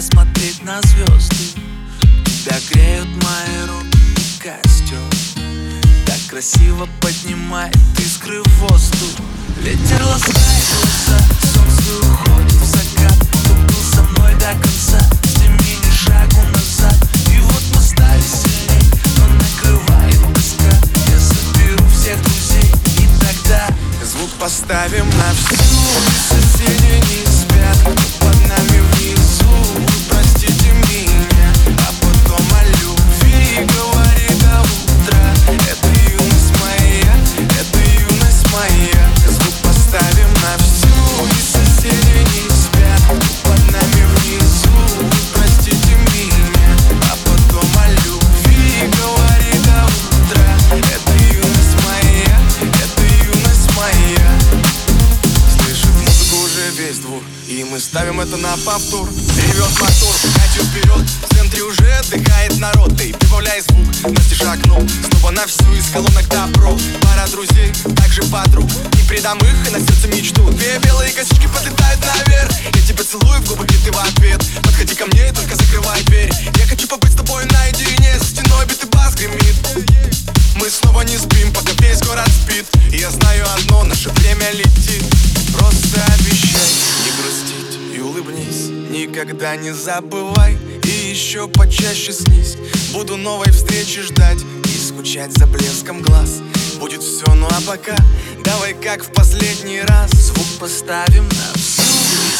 смотреть на звезды. Тебя греют мои руки и костер Так красиво поднимает искры в воздух. Ветер ласкает глаза, солнце уходит в закат. Кто был со мной до конца, сними ни шагу назад. И вот мы стали сильней, но накрывает тоска. Я соберу всех друзей и тогда Звук поставим на всю И соседи не спят двор И мы ставим это на повтор. Ревет мотор, хочу вперед. В центре уже отдыхает народ. Ты прибавляй звук, настежь окно Снова на всю из колонок добро. Пара друзей, также подруг. Не предам их и на сердце мечту. Две белые косички подлетают наверх. Я тебя целую в губы, и ты в ответ. Подходи ко мне и только закрывай дверь. Я хочу побыть с тобой наедине. За стеной битый бас гремит. Мы снова не спим, пока весь город спит. И я знаю одно, наше время летит Просто обещай не грустить и улыбнись. Никогда не забывай и еще почаще снись. Буду новой встречи ждать и скучать за блеском глаз. Будет все, ну а пока давай как в последний раз. Звук поставим на всю И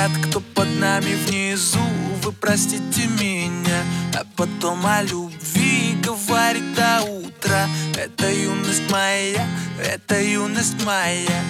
спят Кто под нами внизу. Вы простите меня А потом о любви Говорит до утра. Это юность моя Это юность моя